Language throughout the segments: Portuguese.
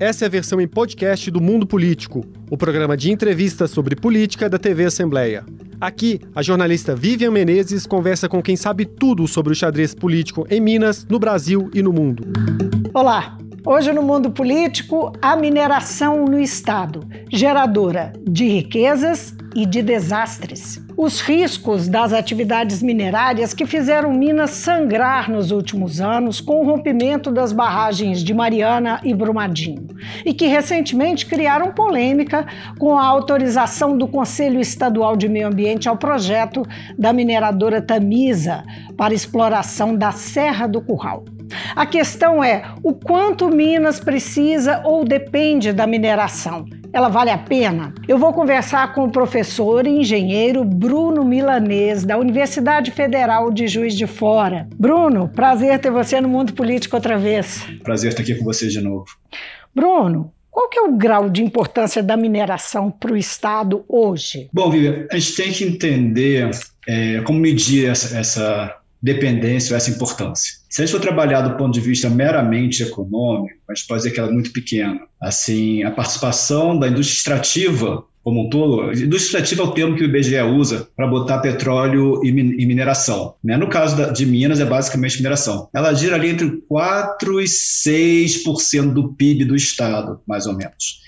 Essa é a versão em podcast do Mundo Político, o programa de entrevistas sobre política da TV Assembleia. Aqui, a jornalista Vivian Menezes conversa com quem sabe tudo sobre o xadrez político em Minas, no Brasil e no mundo. Olá! Hoje no mundo político, a mineração no Estado, geradora de riquezas e de desastres. Os riscos das atividades minerárias que fizeram Minas sangrar nos últimos anos com o rompimento das barragens de Mariana e Brumadinho, e que recentemente criaram polêmica com a autorização do Conselho Estadual de Meio Ambiente ao projeto da mineradora Tamisa para exploração da Serra do Curral. A questão é o quanto Minas precisa ou depende da mineração ela vale a pena? Eu vou conversar com o professor e engenheiro Bruno Milanês, da Universidade Federal de Juiz de Fora. Bruno, prazer ter você no mundo político outra vez. Prazer estar aqui com você de novo. Bruno, qual que é o grau de importância da mineração para o Estado hoje? Bom, Vivian, a gente tem que entender é, como medir essa, essa dependência ou essa importância. Se a gente for trabalhar do ponto de vista meramente econômico, a gente pode dizer que ela é muito pequena. Assim, a participação da indústria extrativa como um todo, indústria extrativa é o termo que o IBGE usa para botar petróleo e, mineração. Né? No caso da, de Minas, é basicamente mineração. Ela gira ali entre 4% e 6% do PIB do Estado, mais ou menos.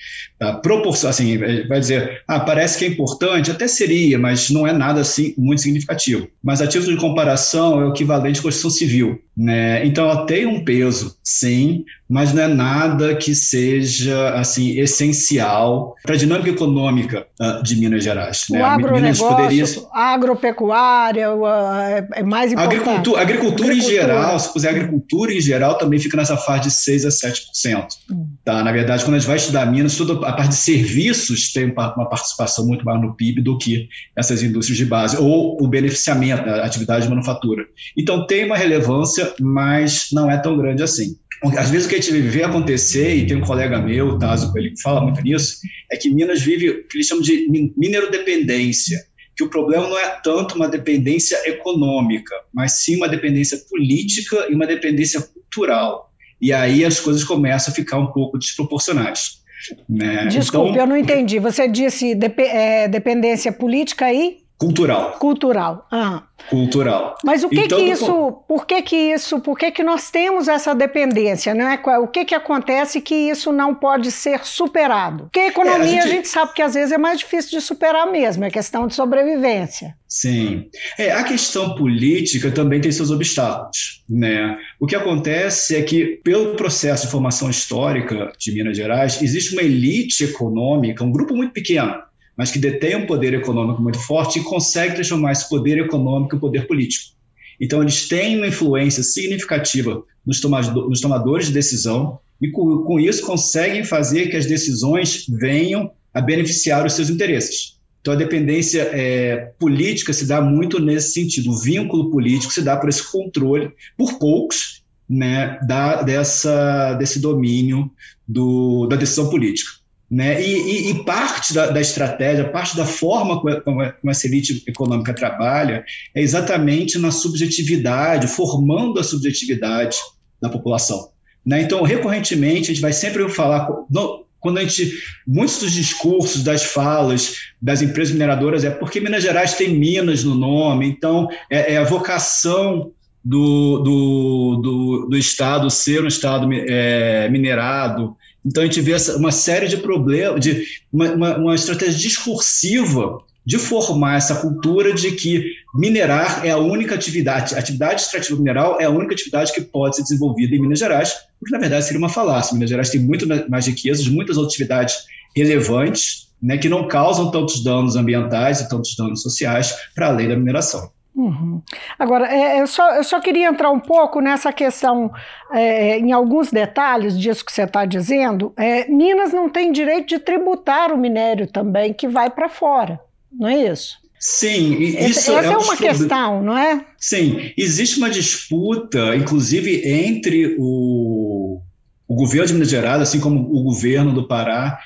A proporção, assim, vai dizer, ah, parece que é importante, até seria, mas não é nada assim muito significativo. Mas a título de comparação é o equivalente à construção civil. Né? Então ela tem um peso, sim, mas não é nada que seja assim essencial para a dinâmica econômica uh, de Minas Gerais. Né? O agronegócio, poderia... a agropecuária uh, é mais importante. Agricultura, agricultura, agricultura, em geral, se puser agricultura em geral, também fica nessa faixa de 6% a 7%. Hum. Tá? Na verdade, quando a gente vai estudar Minas, toda a parte de serviços tem uma participação muito maior no PIB do que essas indústrias de base, ou o beneficiamento, a atividade de manufatura. Então tem uma relevância mas não é tão grande assim. Às vezes o que a gente vê acontecer, e tem um colega meu, Tazo, ele fala muito nisso, é que Minas vive o que eles chamam de minerodependência, que o problema não é tanto uma dependência econômica, mas sim uma dependência política e uma dependência cultural. E aí as coisas começam a ficar um pouco desproporcionais. Né? Desculpe, então, eu não entendi. Você disse dep é, dependência política e Cultural. Cultural. Ah. Cultural. Mas o que então, que isso, por que que isso, por que que nós temos essa dependência, não é? O que que acontece que isso não pode ser superado? Porque a economia é, a, gente... a, gente... sabe que às vezes é mais difícil de superar mesmo, é questão de sobrevivência. Sim. É, a questão política também tem seus obstáculos, né? O que acontece é que pelo processo de formação histórica de Minas Gerais, existe uma elite econômica, um grupo muito pequeno mas que detém um poder econômico muito forte e consegue transformar esse poder econômico em poder político. Então, eles têm uma influência significativa nos, nos tomadores de decisão e, com, com isso, conseguem fazer que as decisões venham a beneficiar os seus interesses. Então, a dependência é, política se dá muito nesse sentido. O vínculo político se dá por esse controle, por poucos, né, da, dessa, desse domínio do, da decisão política. Né? E, e, e parte da, da, estratégia, parte da forma como, como essa elite econômica trabalha é exatamente na subjetividade, formando a subjetividade da população. Né? Então, recorrentemente, a gente vai sempre falar, quando a gente, muitos dos discursos, das falas das empresas mineradoras é porque Minas Gerais tem Minas no nome, então é, é a vocação do, do, do, do, Estado ser um Estado é, minerado, então a gente vê uma série de problemas, de uma, uma, uma, estratégia discursiva de formar essa cultura de que minerar é a única atividade, atividade extrativa mineral é a única atividade que pode ser desenvolvida em Minas Gerais, porque na verdade seria uma falácia. Minas Gerais tem muito mais riquezas, muitas outras atividades relevantes, né, que não causam tantos danos ambientais e tantos danos sociais para além da mineração. Uhum. Agora, é, eu, só, eu só queria entrar um pouco nessa questão, é, em alguns detalhes disso que você está dizendo. É, Minas não tem direito de tributar o minério também, que vai para fora, não é isso? Sim, isso essa é, é uma questão, não é? Sim, existe uma disputa, inclusive entre o, o governo de Minas Gerais, assim como o governo do Pará,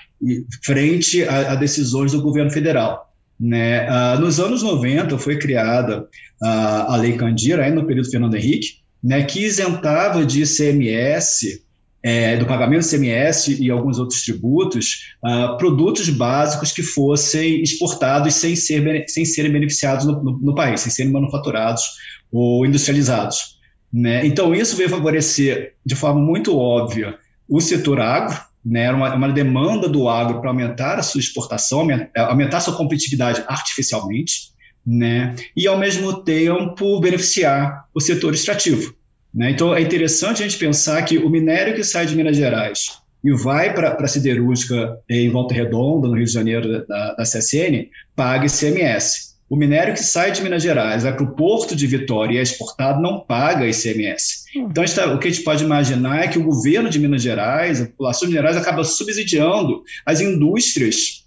frente a, a decisões do governo federal. Né? Uh, nos anos 90 foi criada uh, a Lei Candira, no período Fernando Henrique, né, que isentava de ICMS é, do pagamento do CMS e alguns outros tributos, uh, produtos básicos que fossem exportados sem, ser, sem serem beneficiados no, no, no país, sem serem manufaturados ou industrializados. Né? Então, isso veio favorecer de forma muito óbvia o setor agro, né, uma, uma demanda do agro para aumentar a sua exportação, aumentar, aumentar a sua competitividade artificialmente, né, e ao mesmo tempo beneficiar o setor extrativo. Né? Então é interessante a gente pensar que o minério que sai de Minas Gerais e vai para a siderúrgica em Volta Redonda, no Rio de Janeiro, da, da CSN, paga ICMS. O minério que sai de Minas Gerais vai para o porto de Vitória e é exportado não paga ICMS. Hum. Então, tá, o que a gente pode imaginar é que o governo de Minas Gerais, a população de Minas Gerais, acaba subsidiando as indústrias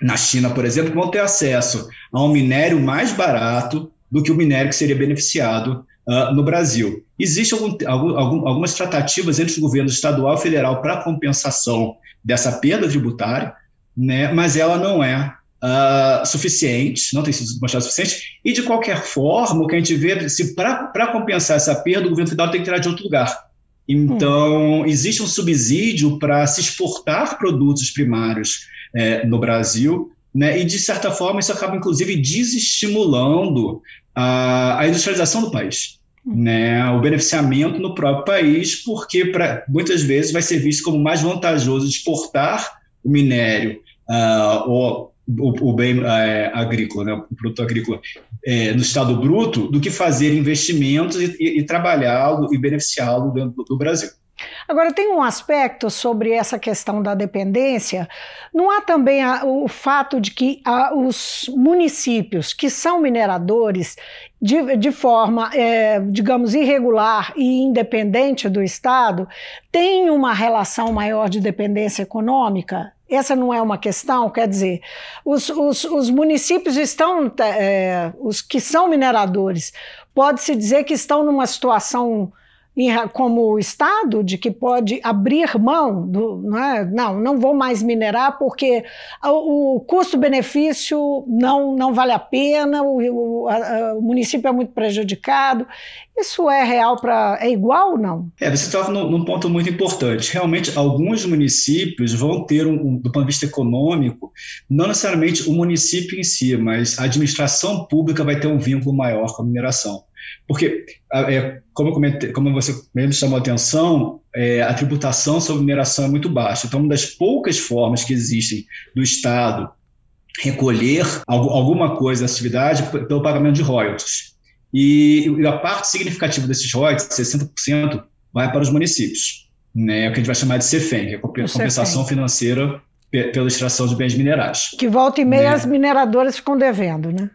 na China, por exemplo, que vão ter acesso a um minério mais barato do que o minério que seria beneficiado uh, no Brasil. Existem algum, algum, algumas tratativas entre os governos estadual e federal para compensação dessa perda tributária, né, mas ela não é uh, suficiente, não tem sido mostrada suficiente, e de qualquer forma, o que a gente vê, se para compensar essa perda, o governo federal tem que tirar de outro lugar. Então, hum. existe um subsídio para se exportar produtos primários é, no Brasil, né, e de certa forma isso acaba inclusive desestimulando a, a industrialização do país. Né, o beneficiamento no próprio país, porque pra, muitas vezes vai ser visto como mais vantajoso exportar o minério uh, ou o, o, bem é, agrícola, né, o produto agrícola, é, no estado bruto, do que fazer investimentos e, e, e trabalhá-lo e beneficiá-lo dentro do, Brasil. Agora, tem um aspecto sobre essa questão da dependência. Não há também a, o fato de que a, os municípios que são mineradores, de, de forma, é, digamos, irregular e independente do Estado, têm uma relação maior de dependência econômica? Essa não é uma questão, quer dizer, os, os, os municípios estão, é, os que são mineradores, pode-se dizer que estão numa situação como Estado de que pode abrir mão do, não, é? não, não vou mais minerar porque o, custo-benefício não, não vale a pena, o, o, a, o, município é muito prejudicado. Isso é real para. é igual ou não? É, você toca num, num, ponto muito importante. Realmente, alguns municípios vão ter, um, do ponto de vista econômico, não necessariamente o município em si, mas a administração pública vai ter um vínculo maior com a mineração. Porque, é, como, comentei, como você mesmo chamou a atenção, é, a tributação sobre mineração é muito baixa. Então, uma das poucas formas que existem do Estado recolher alguma coisa da atividade pelo pagamento de royalties. E a parte significativa desses royalties, 60%, vai para os municípios, né, é o que a gente vai chamar de CEFEM, que é a compensação financeira pela extração de bens minerais. Que volta e meia né? as mineradoras ficam devendo, né?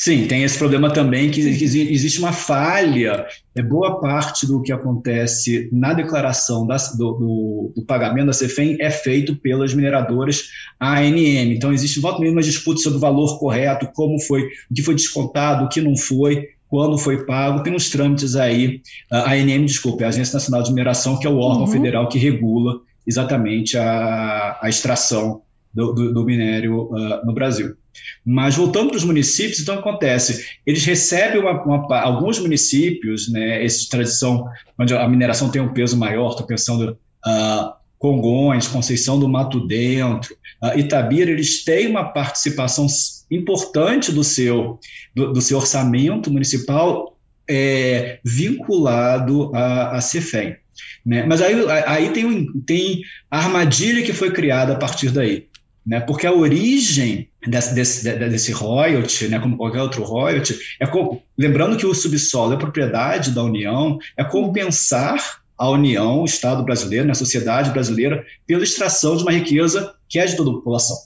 Sim, tem esse problema também que existe uma falha. É boa parte do que acontece na declaração da, do, do, do, pagamento da CEFEM é feito pelas mineradoras ANM. Então existe volta mesmo uma disputa sobre o valor correto, como foi, o que foi descontado, o que não foi, quando foi pago. Tem uns trâmites aí, a ANM, desculpe, a Agência Nacional de Mineração, que é o órgão uhum. federal que regula exatamente a, a extração do, do, do minério uh, no Brasil. Mas voltando para os municípios, então acontece, eles recebem uma, uma, alguns municípios, né, esse tradição onde a mineração tem um peso maior, estou pensando uh, Congonhas, Conceição do Mato Dentro, uh, Itabira, eles têm uma participação importante do seu, do, do seu orçamento municipal é, vinculado à, à CEFEM. Né? Mas aí, aí tem, tem a armadilha que foi criada a partir daí né? Porque a origem desse, desse, desse royalty, né, como qualquer outro royalty, é lembrando que o subsolo é propriedade da União, é compensar a União, o Estado brasileiro, né, a sociedade brasileira, pela extração de uma riqueza que é de toda a população.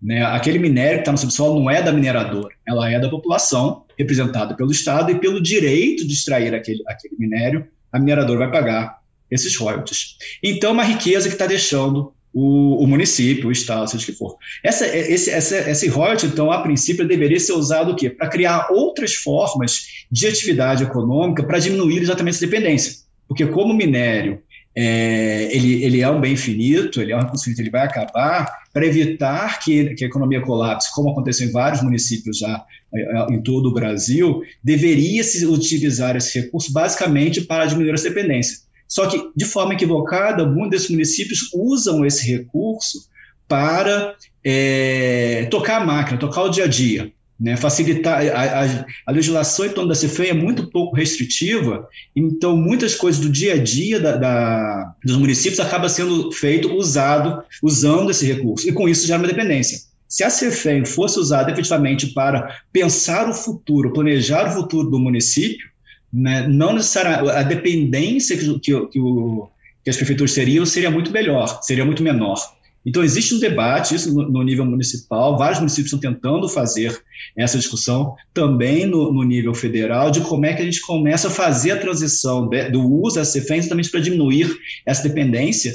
Né? Aquele minério que está no subsolo não é da mineradora, ela é da população, representada pelo Estado, e pelo direito de extrair aquele, aquele minério, a mineradora vai pagar esses royalties. Então, é uma riqueza que está deixando o, o, município, o estado, seja o que for. Essa, esse, essa, esse royalty, então, a princípio, deveria ser usado o quê? Para criar outras formas de atividade econômica para diminuir exatamente essa dependência. Porque como o minério é, ele, ele é um bem finito, ele é um recurso finito, ele vai acabar, para evitar que, que a economia colapse, como aconteceu em vários municípios já é, é, em todo o Brasil, deveria se utilizar esse recurso basicamente para diminuir essa dependência. Só que, de forma equivocada, muitos desses municípios usam esse recurso para é, tocar a máquina, tocar o dia a dia. Né, facilitar a, a, a, legislação em torno da CFEI é muito pouco restritiva, então muitas coisas do dia a dia da, da, dos municípios acaba sendo feito usado usando esse recurso e com isso gera uma dependência. Se a CFEM fosse usada efetivamente para pensar o futuro, planejar o futuro do município, né, não necessariamente a dependência que, que, que, o, que as prefeituras teriam seria muito melhor, seria muito menor. Então, existe um debate, isso no, no, nível municipal, vários municípios estão tentando fazer essa discussão, também no, no, nível federal, de como é que a gente começa a fazer a transição de, do uso da CFEM justamente para diminuir essa dependência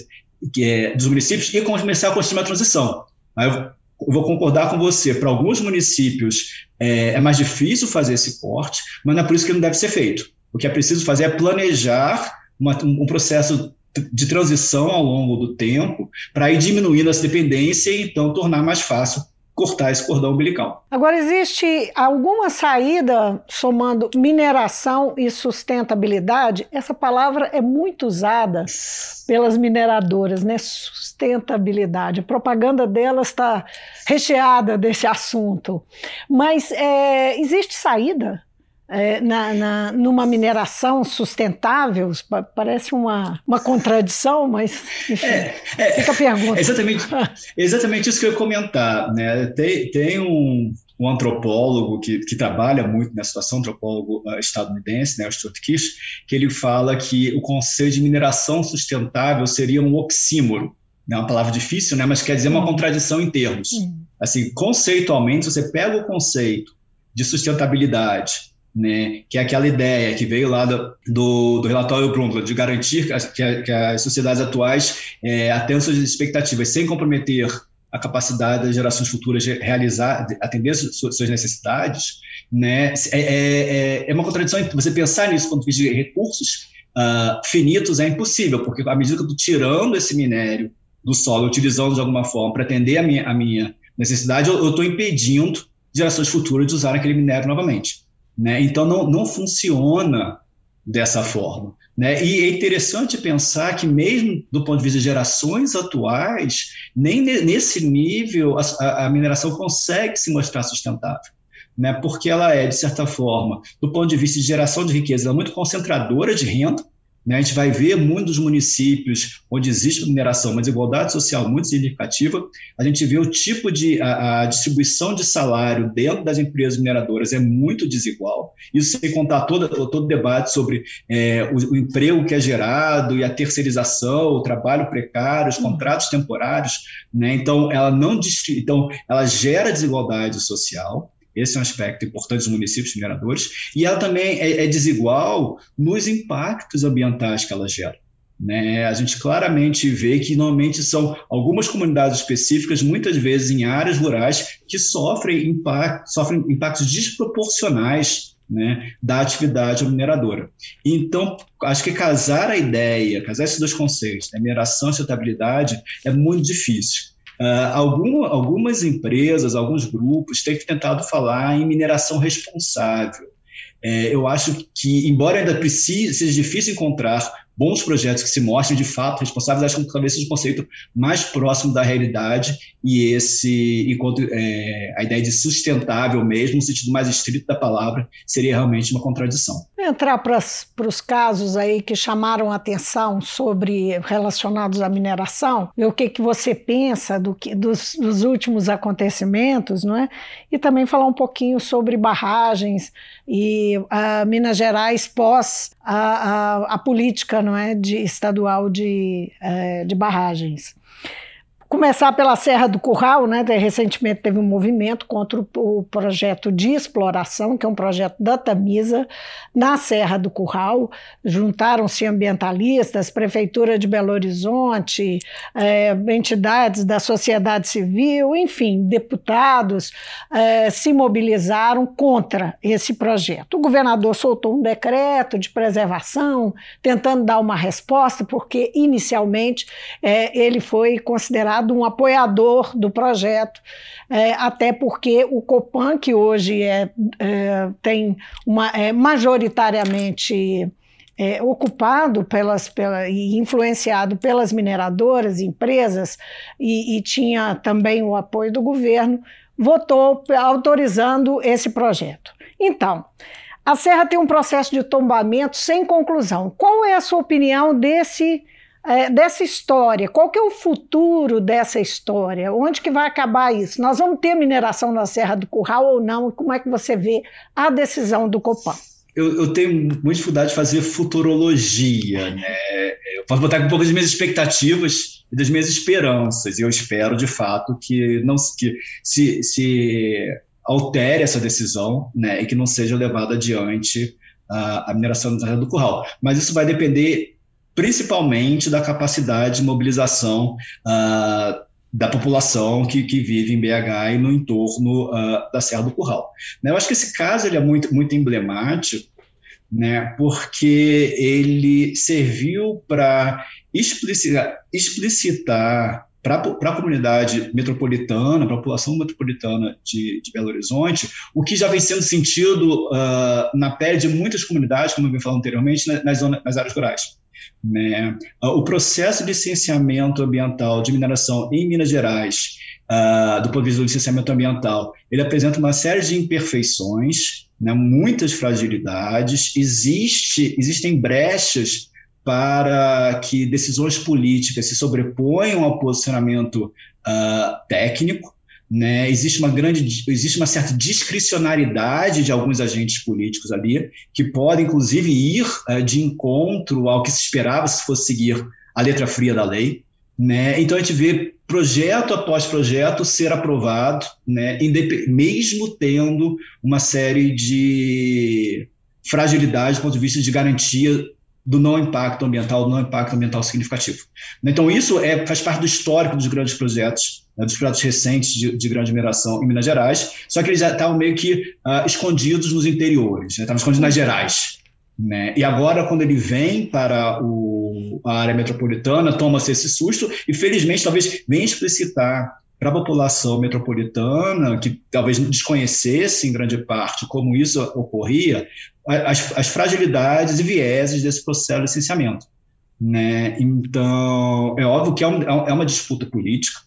que é, dos municípios e começar a construir uma transição. Aí eu vou concordar com você, para alguns municípios é, é mais difícil fazer esse corte, mas não é por isso que não deve ser feito. O que é preciso fazer é planejar uma, um processo de transição ao longo do tempo para ir diminuindo essa dependência e então tornar mais fácil cortar esse cordão umbilical. Agora, existe alguma saída somando mineração e sustentabilidade? Essa palavra é muito usada pelas mineradoras, né? Sustentabilidade. A propaganda delas está recheada desse assunto. Mas é, existe saída é, na, na, numa mineração sustentável? Parece uma, uma contradição, mas enfim, é, é, fica a pergunta. É exatamente, exatamente isso que eu ia comentar. Né? Tem, tem um, um antropólogo que, que trabalha muito nessa situação, um antropólogo uh, estadunidense, né, o Stuart Kish, que ele fala que o conceito de mineração sustentável seria um oxímoro. É uma palavra difícil, né, mas quer dizer uma hum. contradição em termos. Hum. Assim, conceitualmente, se você pega o conceito de sustentabilidade né, que é aquela ideia que veio lá do, do, do relatório Brundtland, de garantir que, as, que as sociedades atuais é, atendam suas expectativas sem comprometer a capacidade das gerações futuras de realizar, de atender suas, necessidades, né, é, é, é, uma contradição você pensar nisso quando de recursos uh, finitos é impossível, porque à medida que eu estou tirando esse minério do solo, utilizando de alguma forma para atender a minha, a minha necessidade, eu estou impedindo gerações futuras de usar aquele minério novamente. Né? Então, não, não funciona dessa forma. Né? E é interessante pensar que, mesmo do ponto de vista de gerações atuais, nem nesse nível a, a mineração consegue se mostrar sustentável. Né? Porque ela é, de certa forma, do ponto de vista de geração de riqueza, é muito concentradora de renda, né? A gente vai ver muitos municípios onde existe mineração, uma desigualdade social muito significativa. A gente vê o tipo de a, a distribuição de salário dentro das empresas mineradoras é muito desigual. Isso sem contar todo todo o debate sobre é, o, o, emprego que é gerado e a terceirização, o trabalho precário, os hum. contratos temporários. Né? Então, ela não então ela gera desigualdade social. Esse é um aspecto importante dos municípios mineradores. E ela também é, é desigual nos impactos ambientais que ela gera. Né? A gente claramente vê que normalmente são algumas comunidades específicas, muitas vezes em áreas rurais, que sofrem, impact, sofrem impactos desproporcionais né, da atividade mineradora. Então, acho que casar a ideia, casar esses dois conceitos, né, mineração e sustentabilidade, é muito difícil. Uh, algum, algumas empresas, alguns grupos têm tentado falar em mineração responsável. É, eu acho que, embora ainda precise, seja difícil encontrar bons projetos que se mostrem de fato responsáveis, acho que talvez seja um conceito mais próximo da realidade e esse, enquanto é, a ideia de sustentável mesmo, no sentido mais estrito da palavra, seria realmente uma contradição. Entrar para os casos aí que chamaram atenção sobre relacionados à mineração, ver o que, que você pensa do que, dos, dos últimos acontecimentos, não é? E também falar um pouquinho sobre barragens e uh, Minas Gerais pós a, a, a política não é, de, estadual de, é, de barragens. Começar pela Serra do Curral, né? Recentemente teve um movimento contra o, projeto de exploração, que é um projeto da Tamisa, na Serra do Curral. Juntaram-se ambientalistas, Prefeitura de Belo Horizonte, é, entidades da sociedade civil, enfim, deputados é, se mobilizaram contra esse projeto. O governador soltou um decreto de preservação, tentando dar uma resposta, porque inicialmente é, ele foi considerado considerado um apoiador do projeto, é, até porque o Copan, que hoje é, é tem uma, é majoritariamente é, ocupado pelas, pela, e influenciado pelas mineradoras, empresas, e, e tinha também o apoio do governo, votou autorizando esse projeto. Então, a Serra tem um processo de tombamento sem conclusão. Qual é a sua opinião desse é, dessa história? Qual que é o futuro dessa história? Onde que vai acabar isso? Nós vamos ter mineração na Serra do Curral ou não? Como é que você vê a decisão do Copan? Eu, eu tenho muita dificuldade de fazer futurologia, né? Eu posso botar um pouco das minhas expectativas e das minhas esperanças. E eu espero, de fato, que não que se, se altere essa decisão, né? E que não seja levada adiante a, a mineração na Serra do Curral. Mas isso vai depender principalmente da capacidade de mobilização uh, da população que, que, vive em BH e no entorno uh, da Serra do Curral. Né, eu acho que esse caso ele é muito, muito emblemático, né, porque ele serviu para explicitar, explicitar para a comunidade metropolitana, para a população metropolitana de, de, Belo Horizonte, o que já vem sendo sentido uh, na pele de muitas comunidades, como eu vim falando anteriormente, nas, zonas, nas áreas rurais. Né? Ah, o processo de licenciamento ambiental de mineração em Minas Gerais, uh, do ponto de vista do licenciamento ambiental, ele apresenta uma série de imperfeições, né? muitas fragilidades, existe, existem brechas para que decisões políticas se sobreponham ao posicionamento uh, técnico, né? Existe uma grande, existe uma certa discricionariedade de alguns agentes políticos ali, que podem, inclusive, ir uh, de encontro ao que se esperava se fosse seguir a letra fria da lei. Né? Então a gente vê projeto após projeto ser aprovado, né? mesmo tendo uma série de fragilidades do ponto de vista de garantia do não impacto ambiental, do não impacto ambiental significativo. Então, isso é, faz parte do histórico dos grandes projetos, né, dos projetos recentes de, de, grande mineração em Minas Gerais, só que eles já estavam meio que uh, escondidos nos interiores, né, estavam escondidos nas Gerais. Né? E agora, quando ele vem para o, a área metropolitana, toma-se esse susto e, felizmente, talvez venha explicitar para a população metropolitana, que talvez desconhecesse em grande parte como isso ocorria, as, as fragilidades e vieses desse processo de licenciamento. Né? Então, é óbvio que é, um, é uma disputa política,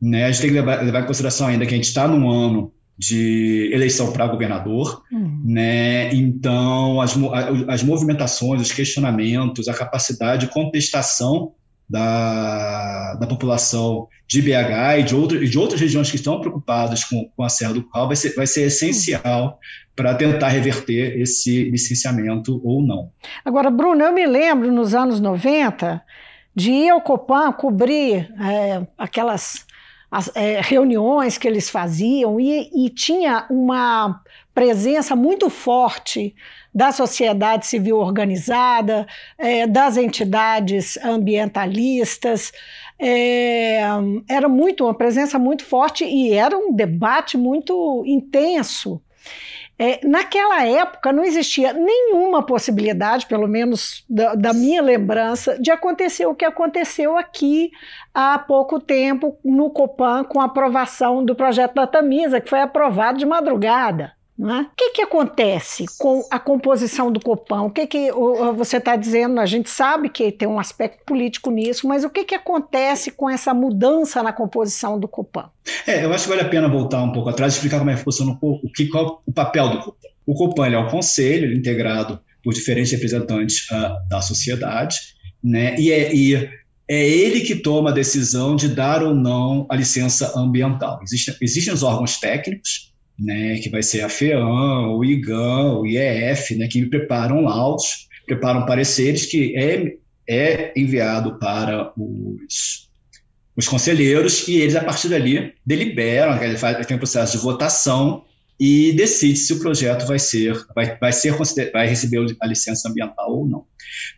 né? a gente tem que levar, levar em consideração ainda que a gente está num ano de eleição para governador, uhum. né? Então as, as movimentações, os questionamentos, a capacidade de contestação da, da população de BH e de, outro, de outras regiões que estão preocupadas com, com a Serra do Curral vai ser, vai ser essencial para tentar reverter esse licenciamento ou não. Agora, Bruno, eu me lembro nos anos 90 de ir ao Copan cobrir é, aquelas as, é, reuniões que eles faziam e, e tinha uma presença muito forte da sociedade civil organizada, é, das entidades ambientalistas. É, era muito uma presença muito forte e era um debate muito intenso. É, naquela época não existia nenhuma possibilidade, pelo menos da, da, minha lembrança, de acontecer o que aconteceu aqui há pouco tempo no Copan com a aprovação do projeto da Tamisa, que foi aprovado de madrugada. É? O que, que acontece com a composição do Copão? O que, que você está dizendo? A gente sabe que tem um aspecto político nisso, mas o que, que acontece com essa mudança na composição do Copão? É, eu acho que vale a pena voltar um pouco atrás e explicar como é que funciona o, o, que, qual o papel do Copão. O Copão é um conselho é integrado por diferentes representantes uh, da sociedade, né? e, é, e é ele que toma a decisão de dar ou não a licença ambiental. Existem os órgãos técnicos, né, que vai ser a FEAM, o IGAN, o IEF, né, que preparam laudos, preparam pareceres que é, é enviado para os, os conselheiros e eles, a partir dali, deliberam, tem um processo de votação e decide se o projeto vai ser, vai, vai ser vai receber a licença ambiental ou não.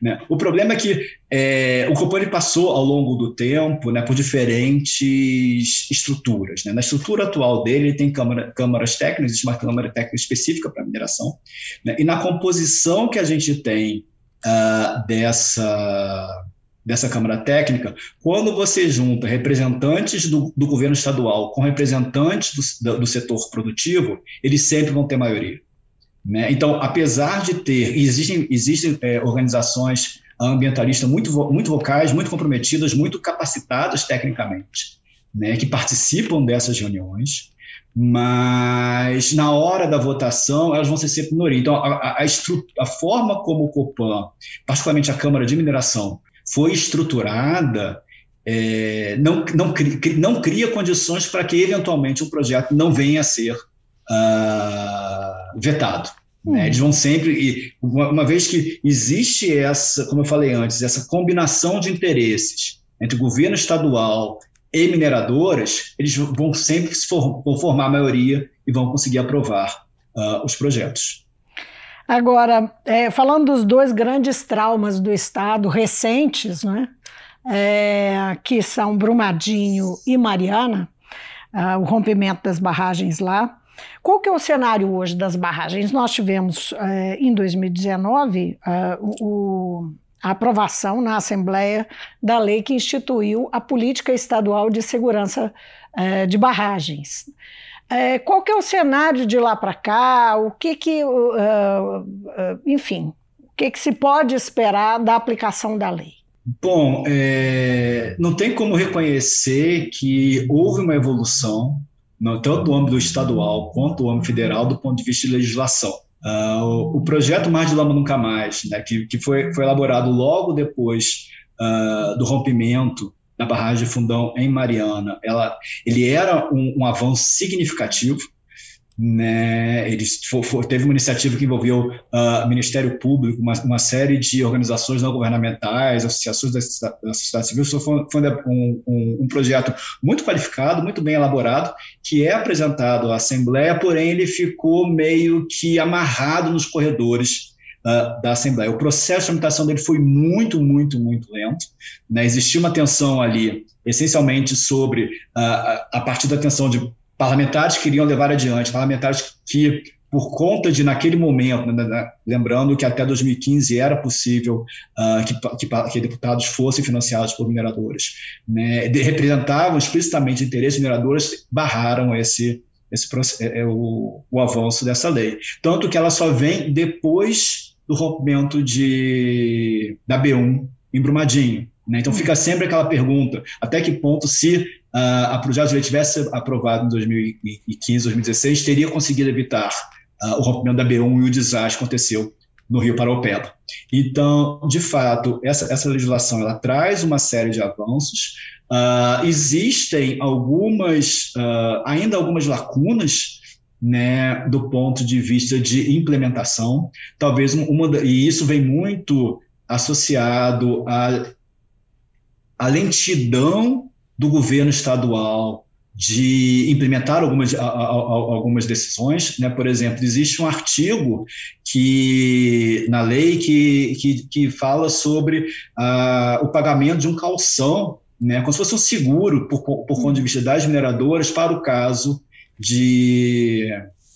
Né? O problema é que é, o Copani passou ao longo do tempo né, por diferentes estruturas. Né? Na estrutura atual dele, ele tem câmara, câmaras técnicas, existe uma câmara técnica específica para mineração, né? e na composição que a gente tem uh, dessa dessa Câmara Técnica, quando você junta representantes do, do governo estadual com representantes do, do, setor produtivo, eles sempre vão ter maioria. Né? Então, apesar de ter, existem, existem é, organizações ambientalistas muito, muito vocais, muito comprometidas, muito capacitadas tecnicamente, né, que participam dessas reuniões, mas na hora da votação elas vão ser sempre minoria. Então, a, a, a, a forma como o Copan, particularmente a Câmara de Mineração, foi estruturada, é, não, não, não cria condições para que, eventualmente, o projeto não venha a ser uh, vetado. Né? Hum. Né? Eles vão sempre. Uma, uma vez que existe essa, como eu falei antes, essa combinação de interesses entre governo estadual e mineradoras, eles vão sempre se for, formar a maioria e vão conseguir aprovar uh, os projetos. Agora, é, falando dos dois grandes traumas do Estado recentes, né, é, que são Brumadinho e Mariana, uh, o rompimento das barragens lá, qual que é o cenário hoje das barragens? Nós tivemos é, em 2019 uh, o a aprovação na Assembleia da lei que instituiu a Política Estadual de Segurança eh, de Barragens. Eh, qual que é o cenário de lá para cá? O que que, uh, uh, enfim, o que que se pode esperar da aplicação da lei? Bom, é, não tem como reconhecer que houve uma evolução, tanto no âmbito estadual quanto no âmbito federal, do ponto de vista de legislação. Uh, o, o, projeto Mar de Lama Nunca Mais, né, que, que foi, foi elaborado logo depois uh, do rompimento da barragem Fundão em Mariana, ela, ele era um, um avanço significativo, né, eles for, for, teve uma iniciativa que envolveu uh, Ministério Público, uma, uma, série de organizações não governamentais, associações da, da sociedade civil. Foi, foi um, um, um, projeto muito qualificado, muito bem elaborado, que é apresentado à Assembleia, porém ele ficou meio que amarrado nos corredores uh, da Assembleia. O processo de tramitação dele foi muito, muito, muito lento. Né? Existia uma tensão ali, essencialmente sobre uh, a partir da tensão de parlamentares queriam levar adiante, parlamentares que, por conta de, naquele momento, né, né lembrando que até 2015 era possível uh, que, que, que, deputados fossem financiados por mineradores, né, representavam explicitamente interesses mineradores, barraram esse, esse é, é, o, o avanço dessa lei. Tanto que ela só vem depois do rompimento de, da B1 em Brumadinho. Né? Então fica sempre aquela pergunta: até que ponto, se uh, a projeto de lei tivesse aprovado em 2015, 2016, teria conseguido evitar uh, o rompimento da B1 e o desastre que aconteceu no Rio Paraopeba. Então, de fato, essa, essa legislação ela traz uma série de avanços. Uh, existem algumas, uh, ainda algumas lacunas né, do ponto de vista de implementação. Talvez uma, e isso vem muito associado à, à lentidão do governo estadual de implementar algumas, a, a, algumas decisões. Né? Por exemplo, existe um artigo que, na lei que, que, que fala sobre o pagamento de um calção, né? como se fosse um seguro, por, por ponto de vista das mineradoras, para o caso de,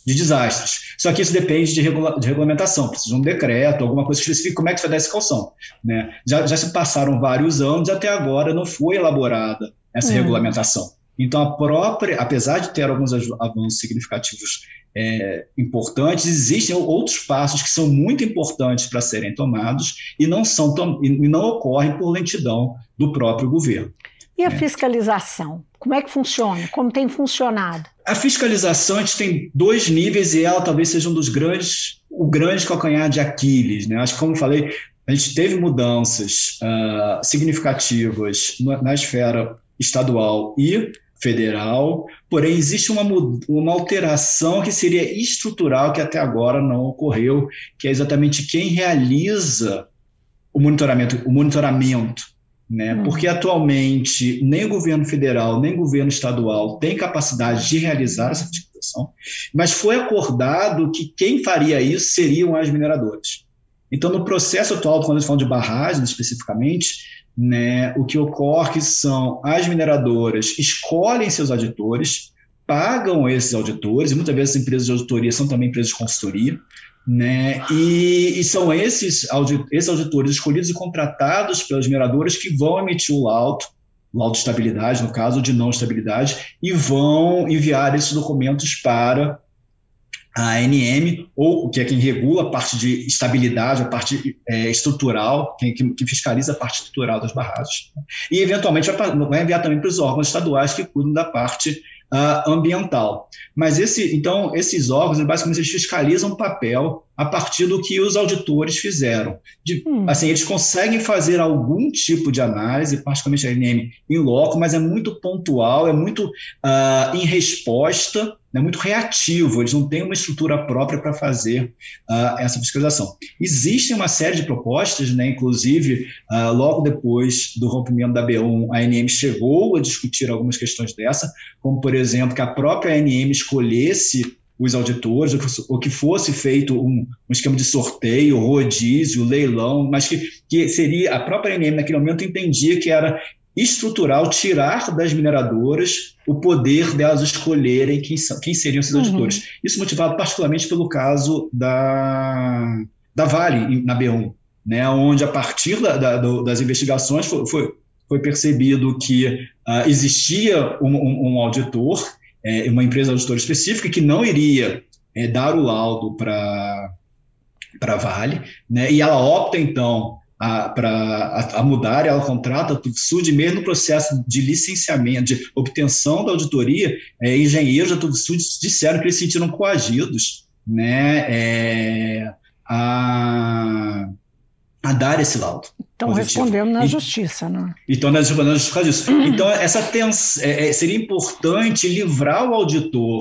de desastres. Só que isso depende de, regula de regulamentação, precisa de um decreto, alguma coisa que especifique como é que se vai dar esse calção. Né? Já, já se passaram vários anos e até agora não foi elaborada essa hum. regulamentação. Então, a própria, apesar de ter alguns avanços significativos é, importantes, existem outros passos que são muito importantes para serem tomados e não são e não ocorrem por lentidão do próprio governo. E a é. fiscalização? Como é que funciona? Como tem funcionado? A fiscalização a gente tem dois níveis e ela talvez seja um dos grandes, o grande calcanhar de Aquiles. Né? Acho que, como eu falei, a gente teve mudanças uh, significativas na, na esfera estadual e federal, porém existe uma, uma alteração que seria estrutural que até agora não ocorreu, que é exatamente quem realiza o monitoramento, o monitoramento, né? Hum. Porque atualmente nem o governo federal nem o governo estadual tem capacidade de realizar essa fiscalização, mas foi acordado que quem faria isso seriam as mineradoras. Então, no processo atual, quando a gente fala de barragens especificamente, né, o que ocorre são as mineradoras escolhem seus auditores, pagam esses auditores, e muitas vezes as empresas de auditoria são também empresas de consultoria, né, e, e são esses, esses auditores escolhidos e contratados pelas mineradoras que vão emitir o laudo, laudo de estabilidade, no caso de não estabilidade, e vão enviar esses documentos para a ANM, ou que é quem regula a parte de estabilidade, a parte é, estrutural, quem, que, fiscaliza a parte estrutural das barragens. E, eventualmente, vai, vai enviar também para os órgãos estaduais que cuidam da parte uh, ambiental. Mas esse, então, esses órgãos, basicamente, eles fiscalizam o papel a partir do que os auditores fizeram. De, hum. Assim, eles conseguem fazer algum tipo de análise, particularmente a NM em loco, mas é muito pontual, é muito uh, em resposta é muito reativo, eles não têm uma estrutura própria para fazer uh, essa fiscalização. Existem uma série de propostas, né, inclusive, uh, logo depois do rompimento da B1, a ANM chegou a discutir algumas questões dessa, como, por exemplo, que a própria ANM escolhesse os auditores, ou que fosse feito um, um, esquema de sorteio, rodízio, leilão, mas que, que seria, a própria ANM naquele momento entendia que era estrutural tirar das mineradoras o poder delas escolherem quem, são, quem seriam esses auditores. Uhum. Isso motivado particularmente pelo caso da, da Vale, na B1, né, onde a partir da, da, das investigações foi, foi, foi percebido que uh, existia um, um, um auditor, é, uma empresa auditora específica, que não iria é, dar o laudo para a Vale, né, e ela opta, então, para a, a, mudar, ela contrata a Tuxud, mesmo no processo de licenciamento, de obtenção da auditoria, é, engenheiros da Tuxud disseram que eles se sentiram coagidos né, é, a, a dar esse laudo. Estão respondendo na e, justiça, né? Então, respondendo na justiça disso. Então, essa tens, é, é, seria importante livrar o auditor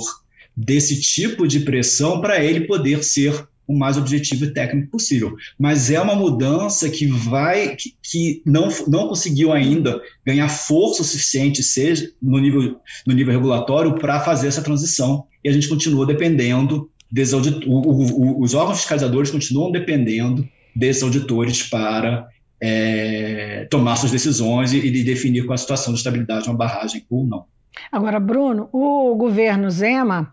desse tipo de pressão para ele poder ser o mais objetivo e técnico possível. Mas é uma mudança que vai, que, que não, não conseguiu ainda ganhar força suficiente, seja no nível, no nível regulatório, para fazer essa transição. E a gente continua dependendo desses auditores, os órgãos fiscalizadores continuam dependendo desses auditores para é, tomar suas decisões e, e definir qual a situação de estabilidade de uma barragem ou não. Agora, Bruno, o governo Zema,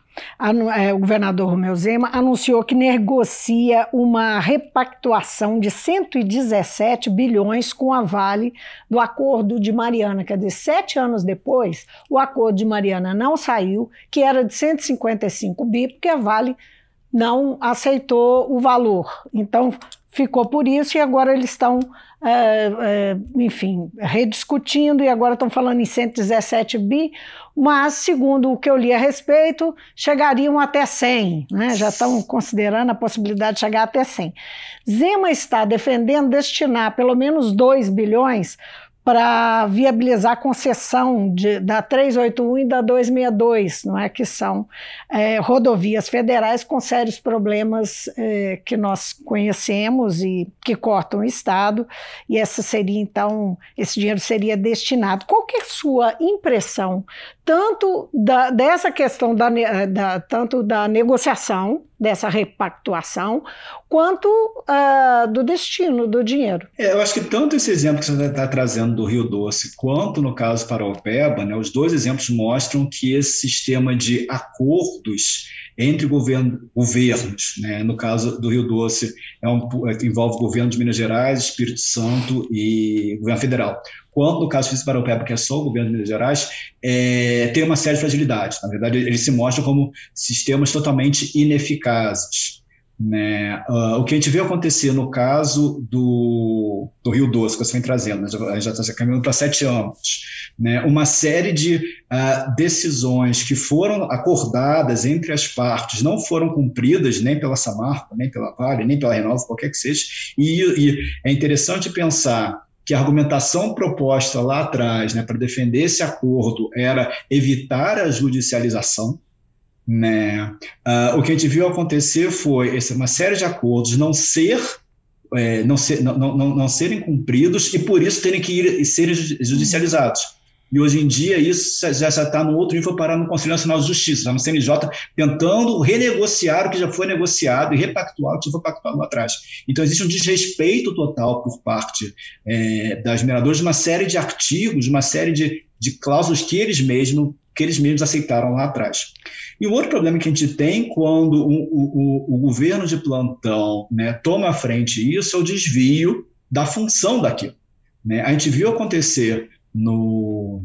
é, o governador Romeu Zema, anunciou que negocia uma repactuação de 117 bilhões com a Vale do Acordo de Mariana. Quer dizer, sete anos depois, o Acordo de Mariana não saiu, que era de 155 bi, porque a Vale não aceitou o valor. Então, ficou por isso e agora eles estão, é, é, enfim, rediscutindo e agora estão falando em 117 bi, mas, segundo o que eu li a respeito, chegariam até 100, né? já estão considerando a possibilidade de chegar até 100. Zema está defendendo destinar pelo menos 2 bilhões para viabilizar a concessão de, da 381 e da 262, não é que são é, rodovias federais com sérios problemas é, que nós conhecemos e que cortam o Estado, e essa seria então, esse dinheiro seria destinado. Qual é a sua impressão, tanto da, dessa questão da, da, tanto da negociação dessa repactuação, quanto uh, do destino do dinheiro. É, eu acho que tanto esse exemplo que você está trazendo do Rio Doce, quanto no caso para o Peba, né, os dois exemplos mostram que esse sistema de acordos entre governo, governos, né, no caso do Rio Doce, é um, envolve governo de Minas Gerais, Espírito Santo e governo federal. Quanto no caso do Paropeba, que é só o governo de Minas Gerais, é, tem uma série de fragilidades. Na verdade, eles se mostram como sistemas totalmente ineficazes. Né? Uh, o que a gente viu acontecer no caso do, do Rio Doce, que você vem trazendo, né? já, já está caminhando para sete anos, né? uma série de uh, decisões que foram acordadas entre as partes não foram cumpridas nem pela Samarco, nem pela Vale, nem pela Renova, qualquer que seja, e, e é interessante pensar que a argumentação proposta lá atrás né, para defender esse acordo era evitar a judicialização, né? Uh, o que a gente viu acontecer foi uma série de acordos não ser é, não, ser, não, não, não serem cumpridos e por isso terem que ir serem judicializados. E hoje em dia isso já está no outro nível parar no Conselho Nacional de Justiça, no CNJ, tentando renegociar o que já foi negociado e repactuar o que já foi pactuado lá atrás. Então existe um desrespeito total por parte é, das mineradoras de uma série de artigos, de uma série de, de cláusulas que eles mesmos que eles mesmos aceitaram lá atrás. E o outro problema que a gente tem quando o, o, o governo de plantão né, toma à frente isso é o desvio da função daquilo. Né? A gente viu acontecer no,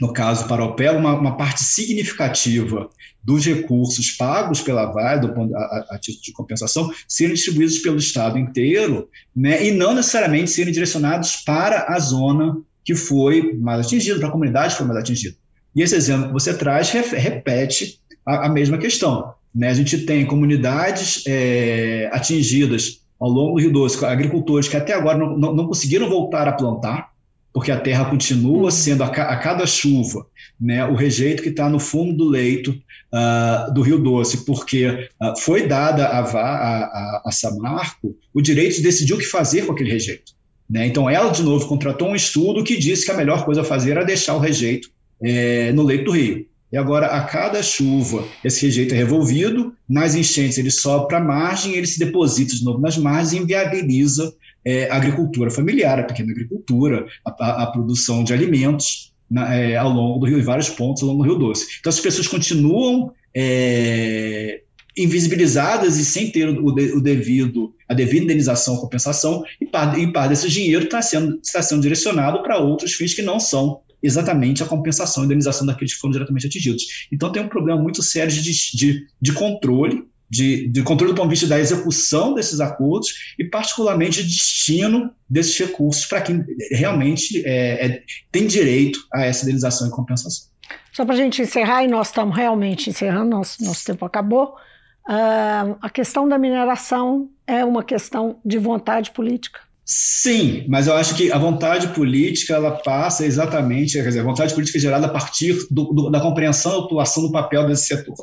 no caso Paropel, uma, uma parte significativa dos recursos pagos pela Vale, do a, a, título de compensação, serem distribuídos pelo Estado inteiro, né, e não necessariamente serem direcionados para a zona que foi mais atingida, para a comunidade que foi mais atingida. E esse exemplo que você traz repete a, a mesma questão. Né? A gente tem comunidades é, atingidas ao longo do Rio Doce, agricultores que até agora não, não, não conseguiram voltar a plantar, porque a terra continua sendo a, a cada chuva né, o rejeito que está no fundo do leito uh, do Rio Doce, porque uh, foi dada a, a, a, Samarco o direito de decidir o que fazer com aquele rejeito. Né? Então, ela, de novo, contratou um estudo que disse que a melhor coisa a fazer era deixar o rejeito é, no leito do rio. E agora, a cada chuva, esse rejeito é revolvido, nas enchentes ele sobe para a margem, ele se deposita de novo nas margens e inviabiliza é, a agricultura familiar, a pequena agricultura, a, a produção de alimentos na, é, ao longo do rio, em vários pontos ao longo do Rio Doce. Então, as pessoas continuam é, invisibilizadas e sem ter o, de, o, devido, a devida indenização, compensação, e parte, parte desse dinheiro está sendo, está sendo direcionado para outros fins que não são exatamente a compensação e indenização daqueles que foram diretamente atingidos. Então tem um problema muito sério de, de, de controle, de, de, controle do ponto de vista da execução desses acordos e particularmente de destino desses recursos para quem realmente é, é, tem direito a essa indenização e compensação. Só para a gente encerrar, e nós estamos realmente encerrando, nosso, nosso tempo acabou, uh, a questão da mineração é uma questão de vontade política. Sim, mas eu acho que a vontade política ela passa exatamente, quer dizer, a vontade política é gerada a partir do, do, da compreensão e atuação do papel desse setor.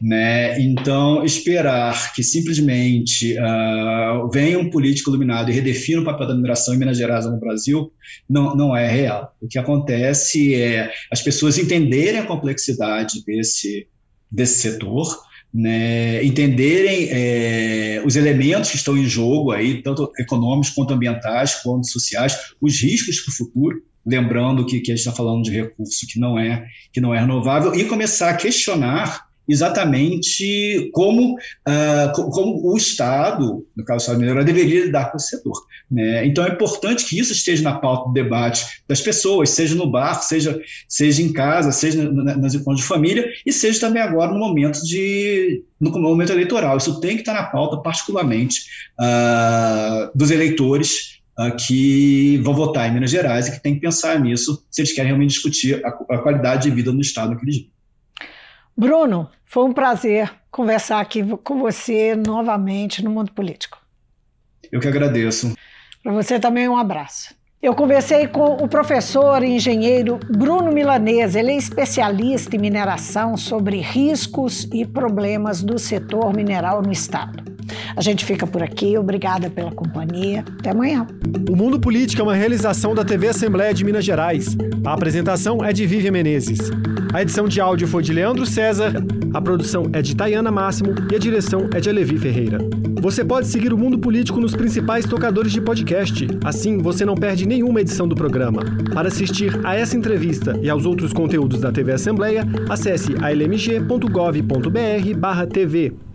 Né? Então, esperar que simplesmente uh, venha um político iluminado e redefina o papel da mineração em Minas Gerais no Brasil não, não é real. O que acontece é as pessoas entenderem a complexidade desse, desse setor, né, entenderem é, os elementos que estão em jogo aí, tanto econômicos quanto ambientais, quanto sociais, os riscos para o futuro, lembrando que, que a gente está falando de recurso que não é que não é renovável e começar a questionar exatamente como, uh, como o Estado, no caso do Estado Mineiro, deveria lidar com esse setor. Né? Então é importante que isso esteja na pauta do debate das pessoas, seja no bar, seja, seja em casa, seja nas encontros de família, e seja também agora no momento de no momento eleitoral. Isso tem que estar na pauta, particularmente uh, dos eleitores uh, que vão votar em Minas Gerais e que tem que pensar nisso se eles querem realmente discutir a, a qualidade de vida no Estado naquele dia. Bruno, foi um prazer conversar aqui com você novamente no mundo político. Eu que agradeço. Para você também um abraço. Eu conversei com o professor e engenheiro Bruno Milanês. Ele é especialista em mineração sobre riscos e problemas do setor mineral no estado. A gente fica por aqui. Obrigada pela companhia. Até amanhã. O Mundo Político é uma realização da TV Assembleia de Minas Gerais. A apresentação é de Vivian Menezes. A edição de áudio foi de Leandro César, a produção é de Tayana Máximo e a direção é de Alevi Ferreira. Você pode seguir o Mundo Político nos principais tocadores de podcast. Assim, você não perde nenhuma edição do programa. Para assistir a essa entrevista e aos outros conteúdos da TV Assembleia, acesse almg.gov.br/tv.